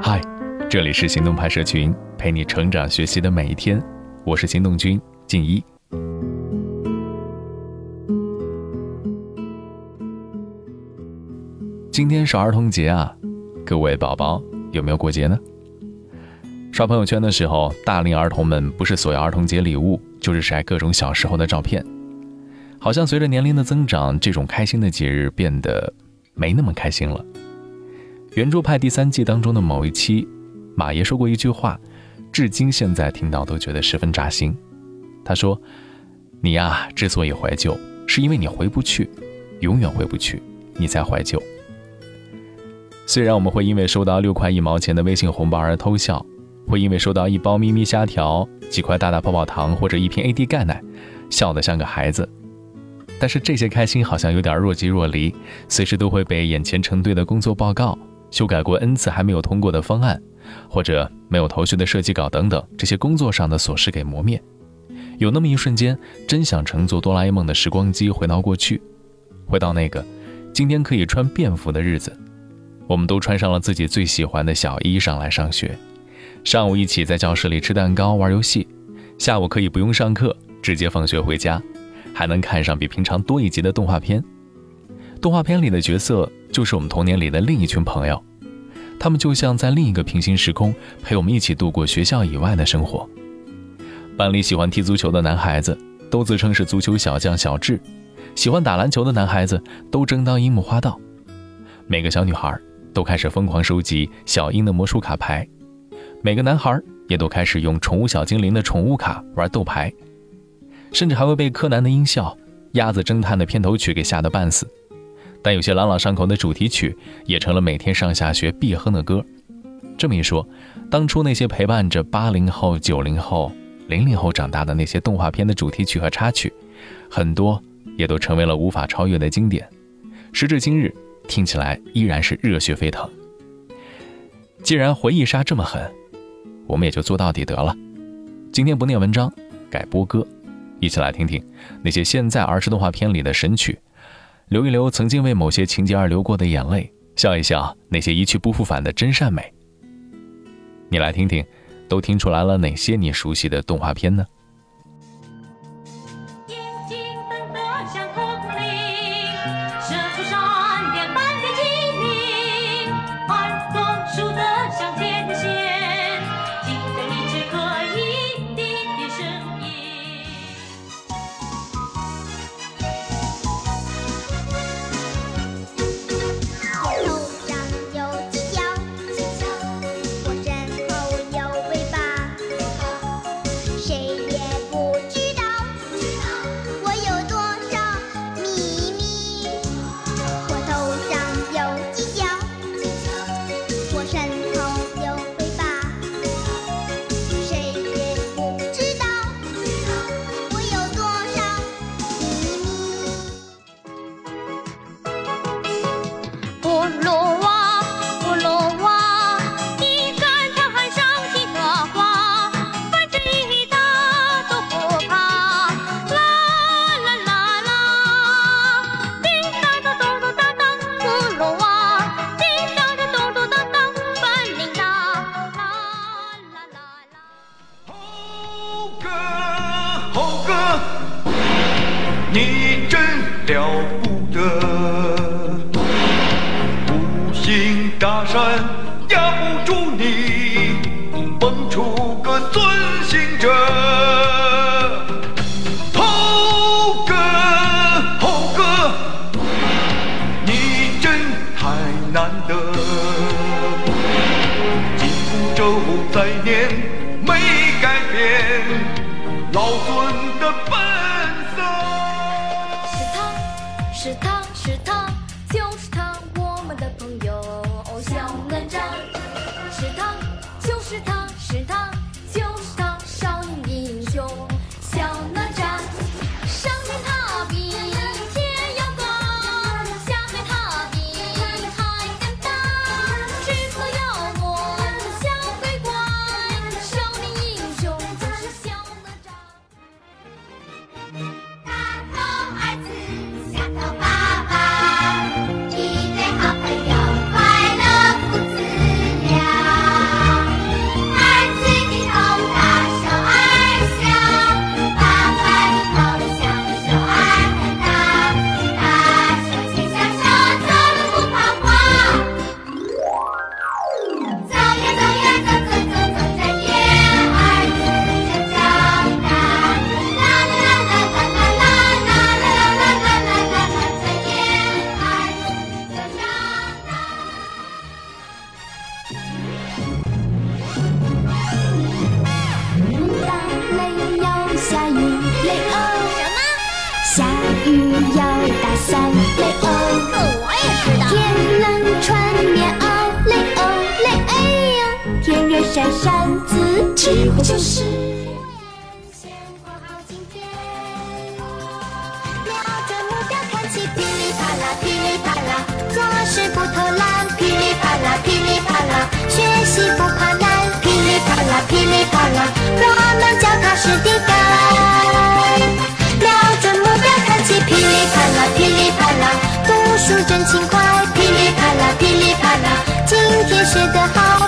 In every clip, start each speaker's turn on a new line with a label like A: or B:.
A: 嗨，这里是行动派社群，陪你成长学习的每一天。我是行动君静一。今天是儿童节啊，各位宝宝有没有过节呢？刷朋友圈的时候，大龄儿童们不是索要儿童节礼物，就是晒各种小时候的照片。好像随着年龄的增长，这种开心的节日变得没那么开心了。圆桌派第三季当中的某一期，马爷说过一句话，至今现在听到都觉得十分扎心。他说：“你呀，之所以怀旧，是因为你回不去，永远回不去，你才怀旧。虽然我们会因为收到六块一毛钱的微信红包而偷笑，会因为收到一包咪咪虾条、几块大大泡泡糖或者一瓶 AD 钙奶，笑得像个孩子，但是这些开心好像有点若即若离，随时都会被眼前成堆的工作报告。”修改过 n 次还没有通过的方案，或者没有头绪的设计稿等等，这些工作上的琐事给磨灭。有那么一瞬间，真想乘坐哆啦 A 梦的时光机回到过去，回到那个今天可以穿便服的日子。我们都穿上了自己最喜欢的小衣裳来上学，上午一起在教室里吃蛋糕玩游戏，下午可以不用上课直接放学回家，还能看上比平常多一集的动画片。动画片里的角色就是我们童年里的另一群朋友，他们就像在另一个平行时空陪我们一起度过学校以外的生活。班里喜欢踢足球的男孩子都自称是足球小将小智，喜欢打篮球的男孩子都争当樱木花道，每个小女孩都开始疯狂收集小樱的魔术卡牌，每个男孩也都开始用宠物小精灵的宠物卡玩斗牌，甚至还会被柯南的音效、鸭子侦探的片头曲给吓得半死。但有些朗朗上口的主题曲也成了每天上下学必哼的歌。这么一说，当初那些陪伴着八零后、九零后、零零后长大的那些动画片的主题曲和插曲，很多也都成为了无法超越的经典。时至今日，听起来依然是热血沸腾。既然回忆杀这么狠，我们也就做到底得了。今天不念文章，改播歌，一起来听听那些现在儿时动画片里的神曲。流一流曾经为某些情节而流过的眼泪，笑一笑那些一去不复返的真善美。你来听听，都听出来了哪些你熟悉的动画片呢？
B: 雷要下雨哦什么下雨。要打伞哦我也知道天冷穿棉袄哦哎天热扇扇子就是习不怕难，噼里啪啦，噼里啪啦，我们脚踏实地干。瞄准目标看齐，噼里啪啦，噼里啪啦，读书真勤快，噼里啪啦，噼里啪啦，今天学得好。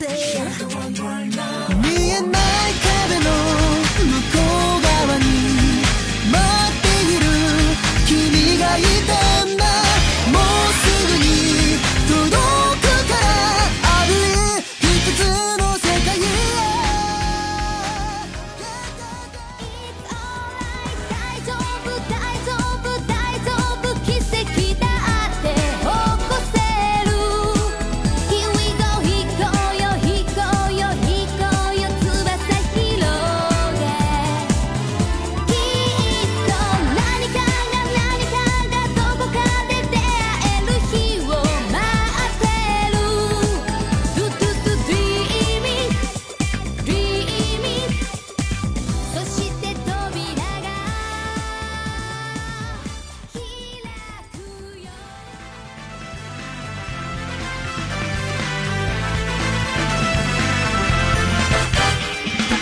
C: play.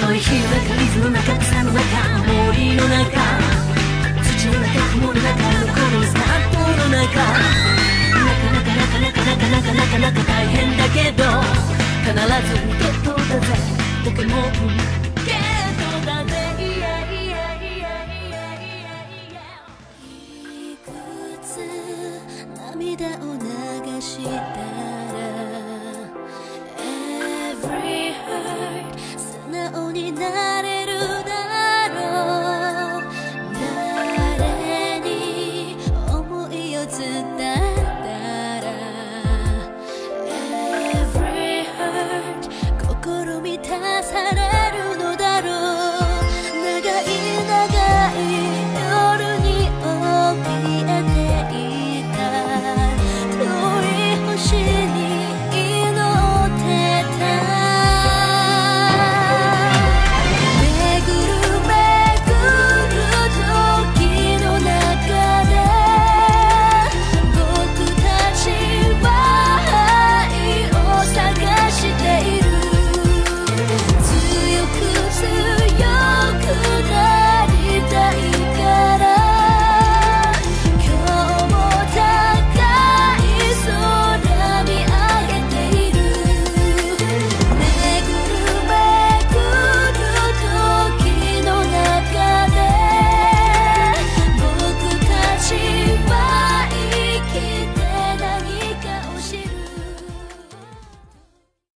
C: 白いの
D: 中水の中草の中森の中土の中雲の中このスタートの中。なかなかなかなかなかなかなかなか大変だけど必ずゲットだぜ。ポケモンゲッだぜ。
B: いくつ涙を流した